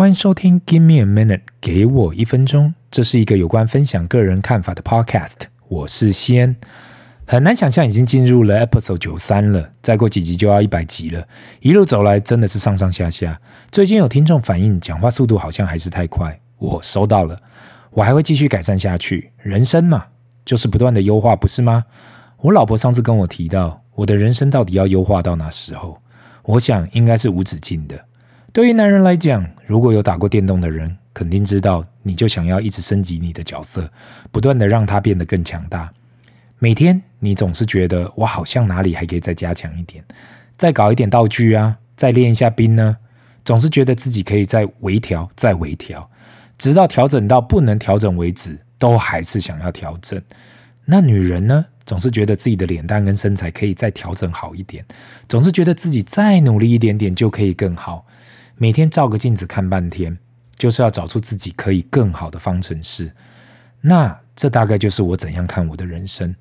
欢迎收听《Give Me a Minute》，给我一分钟。这是一个有关分享个人看法的 Podcast。我是西安。很难想象已经进入了 Episode 九三了，再过几集就要一百集了。一路走来真的是上上下下。最近有听众反映讲话速度好像还是太快，我收到了，我还会继续改善下去。人生嘛，就是不断的优化，不是吗？我老婆上次跟我提到，我的人生到底要优化到哪时候？我想应该是无止境的。对于男人来讲，如果有打过电动的人，肯定知道，你就想要一直升级你的角色，不断的让他变得更强大。每天你总是觉得，我好像哪里还可以再加强一点，再搞一点道具啊，再练一下兵呢，总是觉得自己可以再微调，再微调，直到调整到不能调整为止，都还是想要调整。那女人呢，总是觉得自己的脸蛋跟身材可以再调整好一点，总是觉得自己再努力一点点就可以更好。每天照个镜子看半天，就是要找出自己可以更好的方程式。那这大概就是我怎样看我的人生。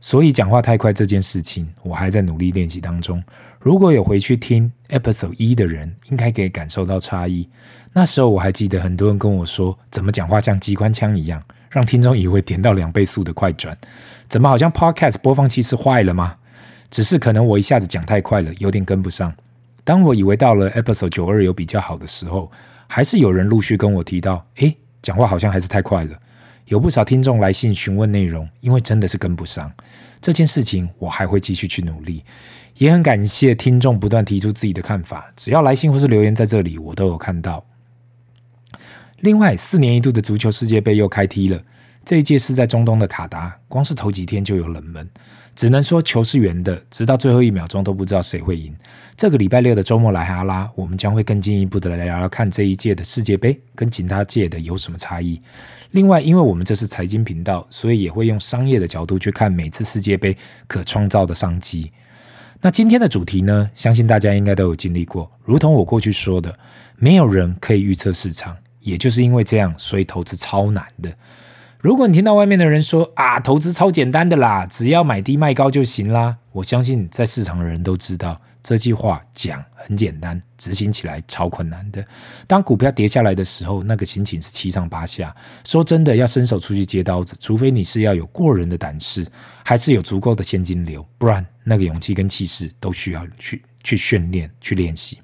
所以讲话太快这件事情，我还在努力练习当中。如果有回去听 Episode 一的人，应该可以感受到差异。那时候我还记得很多人跟我说，怎么讲话像机关枪一样，让听众以为点到两倍速的快转。怎么好像 Podcast 播放器是坏了吗？只是可能我一下子讲太快了，有点跟不上。当我以为到了 Episode 九二有比较好的时候，还是有人陆续跟我提到：“诶，讲话好像还是太快了。”有不少听众来信询问内容，因为真的是跟不上这件事情，我还会继续去努力。也很感谢听众不断提出自己的看法，只要来信或是留言在这里，我都有看到。另外，四年一度的足球世界杯又开踢了，这一届是在中东的卡达，光是头几天就有冷门。只能说球是圆的，直到最后一秒钟都不知道谁会赢。这个礼拜六的周末来哈拉，我们将会更进一步的来聊聊看这一届的世界杯跟其他届的有什么差异。另外，因为我们这是财经频道，所以也会用商业的角度去看每次世界杯可创造的商机。那今天的主题呢，相信大家应该都有经历过，如同我过去说的，没有人可以预测市场，也就是因为这样，所以投资超难的。如果你听到外面的人说啊，投资超简单的啦，只要买低卖高就行啦，我相信在市场的人都知道这句话讲很简单，执行起来超困难的。当股票跌下来的时候，那个心情是七上八下。说真的，要伸手出去接刀子，除非你是要有过人的胆识，还是有足够的现金流，不然那个勇气跟气势都需要去去训练、去练习。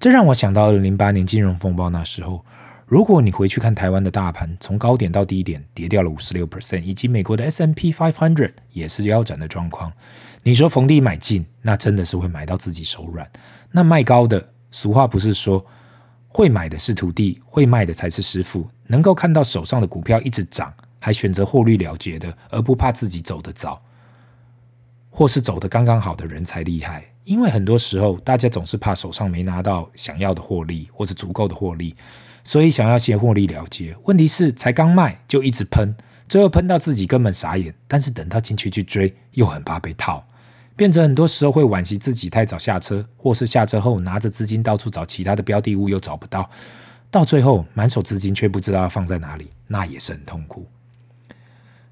这让我想到了零八年金融风暴那时候。如果你回去看台湾的大盘，从高点到低点跌掉了五十六 percent，以及美国的 S&P 500也是腰斩的状况。你说逢低买进，那真的是会买到自己手软。那卖高的，俗话不是说会买的是徒弟，会卖的才是师傅。能够看到手上的股票一直涨，还选择获利了结的，而不怕自己走得早，或是走得刚刚好的人才厉害。因为很多时候，大家总是怕手上没拿到想要的获利，或是足够的获利。所以想要先获利了结，问题是才刚卖就一直喷，最后喷到自己根本傻眼。但是等到进去去追，又很怕被套，变成很多时候会惋惜自己太早下车，或是下车后拿着资金到处找其他的标的物又找不到，到最后满手资金却不知道要放在哪里，那也是很痛苦。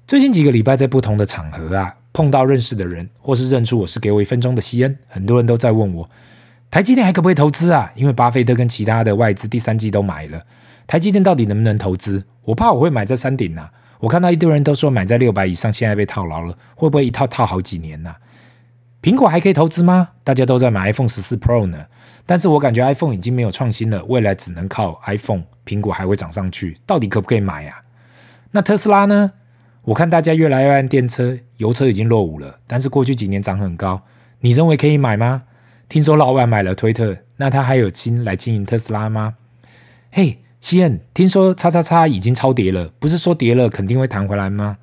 最近几个礼拜在不同的场合啊，碰到认识的人，或是认出我是给我一分钟的西恩，很多人都在问我。台积电还可不可以投资啊？因为巴菲特跟其他的外资第三季都买了，台积电到底能不能投资？我怕我会买在山顶呐、我看到一堆人都说买在六百以上，现在被套牢了，会不会一套套好几年呐、啊？苹果还可以投资吗？大家都在买 iPhone 十四 Pro 呢，但是我感觉 iPhone 已经没有创新了，未来只能靠 iPhone，苹果还会涨上去，到底可不可以买、啊？那特斯拉呢？我看大家越来越爱电车，油车已经落伍了，但是过去几年涨很高，你认为可以买吗？听说老板买了推特，那他还有心来经营特斯拉吗？嘿，西恩，听说叉叉叉已经超跌了，不是说跌了肯定会弹回来吗？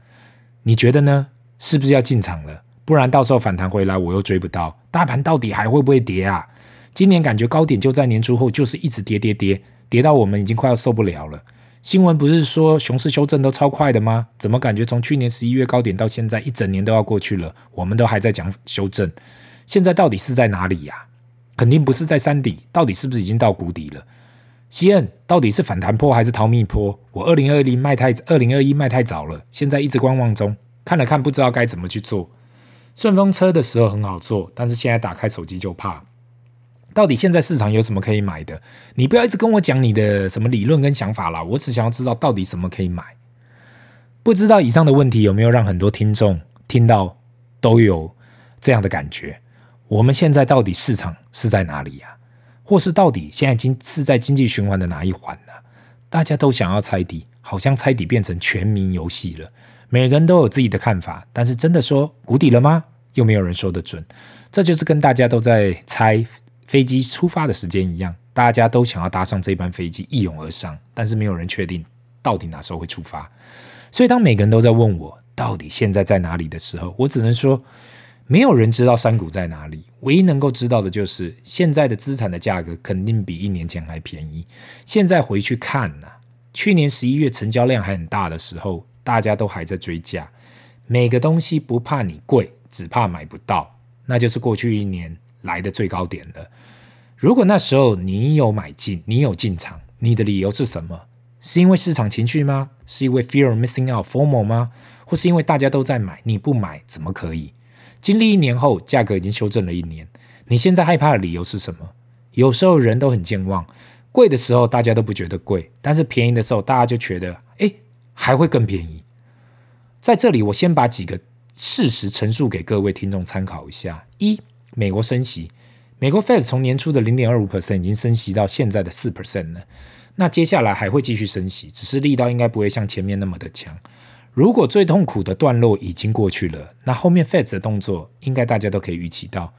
你觉得呢？是不是要进场了？不然到时候反弹回来我又追不到，大盘到底还会不会跌啊？今年感觉高点就在年初后，就是一直跌跌跌，跌到我们已经快要受不了了。新闻不是说熊市修正都超快的吗？怎么感觉从去年十一月高点到现在一整年都要过去了，我们都还在讲修正？现在到底是在哪里呀？肯定不是在山底，到底是不是已经到谷底了？西恩，到底是反弹坡还是逃命坡？我二零二零卖太，二零二一卖太早了，现在一直观望中，看了看不知道该怎么去做。顺风车的时候很好做，但是现在打开手机就怕。到底现在市场有什么可以买的？你不要一直跟我讲你的什么理论跟想法啦，我只想要知道到底什么可以买。不知道以上的问题有没有让很多听众听到都有这样的感觉？我们现在到底市场是在哪里呀？或是到底现在经是在经济循环的哪一环呢？大家都想要猜底，好像猜底变成全民游戏了。每个人都有自己的看法，但是真的说谷底了吗？又没有人说得准。这就是跟大家都在猜。飞机出发的时间一样，大家都想要搭上这班飞机一拥而上，但是没有人确定到底哪时候会出发。所以当每个人都在问我到底现在在哪里的时候，我只能说，没有人知道山谷在哪里。唯一能够知道的就是现在的资产的价格肯定比一年前还便宜。现在回去看呐，去年十一月成交量还很大的时候，大家都还在追价。每个东西不怕你贵，只怕买不到，那就是过去一年来的最高点了。如果那时候你有买进，你有进场，你的理由是什么？是因为市场情绪吗？是因为 fear of missing out formal 吗？或是因为大家都在买，你不买怎么可以？经历一年后，价格已经修正了一年，你现在害怕的理由是什么？有时候人都很健忘，贵的时候大家都不觉得贵，但是便宜的时候大家就觉得，哎，还会更便宜。在这里，我先把几个事实陈述给各位听众参考一下：一美国升息，美国 Fed 从年初的零点二五 percent 已经升息到现在的四 percent 了。那接下来还会继续升息，只是力道应该不会像前面那么的强。如果最痛苦的段落已经过去了，那后面 Fed 的动作应该大家都可以预期到。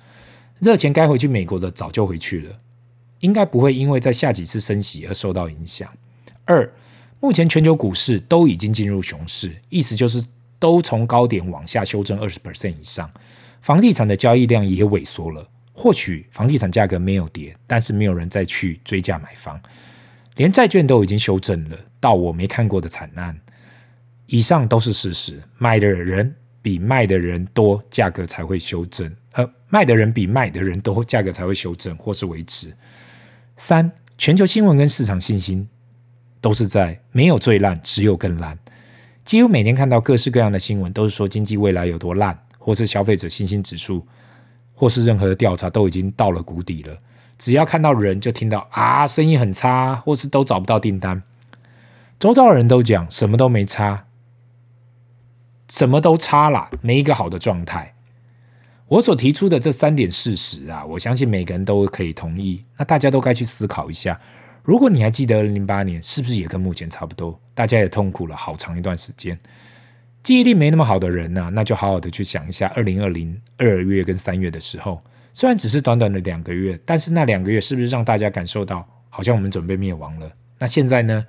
热钱该回去美国的早就回去了，应该不会因为在下几次升息而受到影响。二，目前全球股市都已经进入熊市，意思就是都从高点往下修正二十 percent 以上。房地产的交易量也萎缩了，或许房地产价格没有跌，但是没有人再去追价买房，连债券都已经修正了到我没看过的惨案。以上都是事实，买的人比卖的人多，价格才会修正；呃，卖的人比卖的人多，价格才会修正或是维持。三，全球新闻跟市场信心都是在没有最烂，只有更烂。几乎每天看到各式各样的新闻，都是说经济未来有多烂。或是消费者信心指数，或是任何的调查都已经到了谷底了。只要看到人，就听到啊，生意很差，或是都找不到订单。周遭的人都讲什么都没差，什么都差了，没一个好的状态。我所提出的这三点事实啊，我相信每个人都可以同意。那大家都该去思考一下，如果你还记得二零零八年，是不是也跟目前差不多？大家也痛苦了好长一段时间。记忆力没那么好的人呢、那就好好的去想一下，二零二零二月跟三月的时候，虽然只是短短的两个月，但是那两个月是不是让大家感受到好像我们准备灭亡了？那现在呢？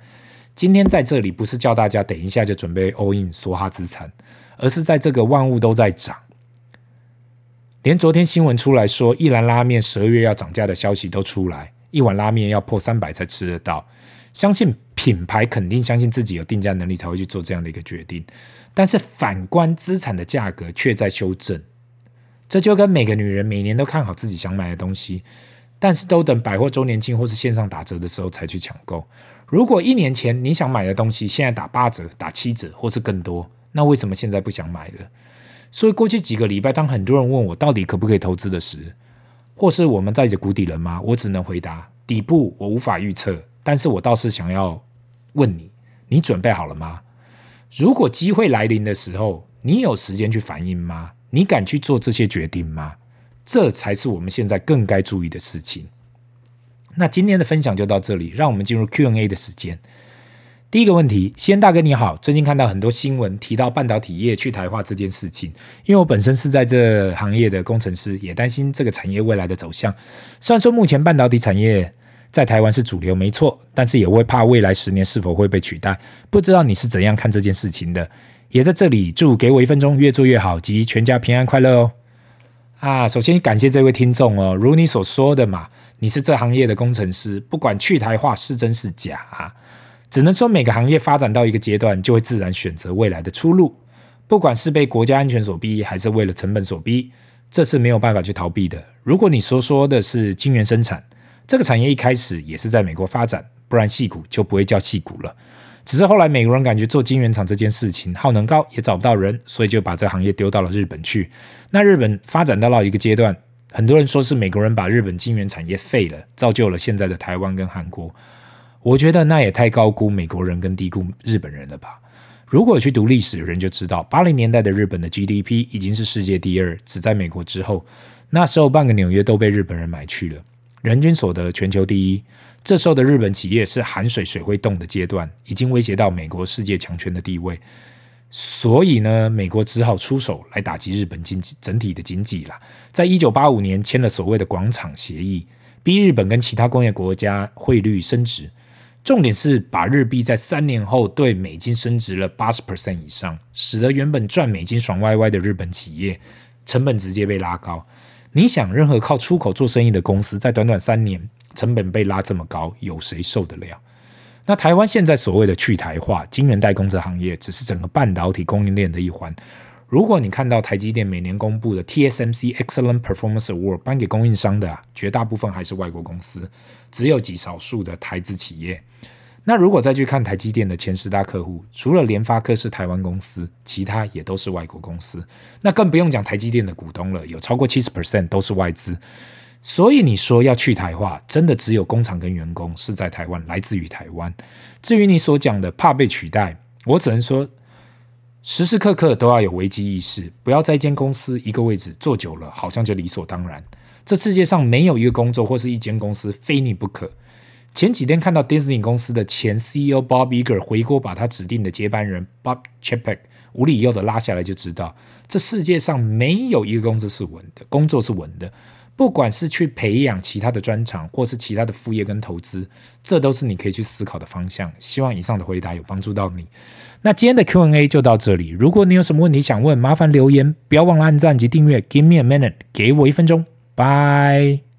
今天在这里不是叫大家等一下就准备 all in 梭哈资产，而是在这个万物都在涨，连昨天新闻出来说一兰拉面十二月要涨价的消息都出来，一碗拉面要破三百才吃得到。相信品牌肯定相信自己有定价能力才会去做这样的一个决定，但是反观资产的价格却在修正，这就跟每个女人每年都看好自己想买的东西，但是都等百货周年庆或是线上打折的时候才去抢购。如果一年前你想买的东西现在打八折、打七折或是更多，那为什么现在不想买了？所以过去几个礼拜，当很多人问我到底可不可以投资的时，或是我们在这谷底了吗？我只能回答：底部我无法预测。但是我倒是想要问你，你准备好了吗？如果机会来临的时候，你有时间去反应吗？你敢去做这些决定吗？这才是我们现在更该注意的事情。那今天的分享就到这里，让我们进入 Q&A 的时间。第一个问题，西安大哥你好，最近看到很多新闻提到半导体业去台化这件事情，因为我本身是在这行业的工程师，也担心这个产业未来的走向。虽然说目前半导体产业，在台湾是主流没错，但是也会怕未来十年是否会被取代。不知道你是怎样看这件事情的？也在这里祝给我一分钟越做越好及全家平安快乐哦。啊，首先感谢这位听众哦，如你所说的嘛，你是这行业的工程师，不管去台化是真是假啊，只能说每个行业发展到一个阶段，就会自然选择未来的出路，不管是被国家安全所逼，还是为了成本所逼，这是没有办法去逃避的。如果你所说的是晶圆生产。这个产业一开始也是在美国发展，不然矽谷就不会叫矽谷了。只是后来美国人感觉做晶圆厂这件事情耗能高，也找不到人，所以就把这行业丢到了日本去。那日本发展到了一个阶段，很多人说是美国人把日本晶圆产业废了，造就了现在的台湾跟韩国。我觉得那也太高估美国人跟低估日本人了吧？如果去读历史的人就知道，八零年代的日本的 GDP 已经是世界第二，只在美国之后。那时候半个纽约都被日本人买去了，人均所得全球第一。这时候的日本企业是含水水会动的阶段，已经威胁到美国世界强权的地位。所以呢，美国只好出手来打击日本经济整体的经济了。在一九八五年签了所谓的广场协议，逼日本跟其他工业国家汇率升值。重点是把日币在三年后对美金升值了八十 percent 以上，使得原本赚美金爽歪歪的日本企业成本直接被拉高。你想，任何靠出口做生意的公司，在短短三年，成本被拉这么高，有谁受得了？那台湾现在所谓的去台化，晶圆代工这行业，只是整个半导体供应链的一环。如果你看到台积电每年公布的 TSMC Excellent Performance Award 颁给供应商的啊，绝大部分还是外国公司，只有极少数的台资企业。那如果再去看台积电的前十大客户，除了联发科是台湾公司，其他也都是外国公司。那更不用讲台积电的股东了，有超过七十 percent 都是外资。所以你说要去台化，真的只有工厂跟员工是在台湾，来自于台湾。至于你所讲的怕被取代，我只能说，时时刻刻都要有危机意识，不要在一间公司一个位置坐久了，好像就理所当然。这世界上没有一个工作或是一间公司非你不可。前几天看到 Disney 公司的前 CEO Bob Iger 回国，把他指定的接班人 Bob Chapek 无理由的拉下来，就知道这世界上没有一个公司是稳的，工作是稳的。不管是去培养其他的专长，或是其他的副业跟投资，这都是你可以去思考的方向。希望以上的回答有帮助到你。那今天的 Q&A 就到这里。如果你有什么问题想问，麻烦留言，不要忘了按赞及订阅。Give me a minute，给我一分钟。Bye。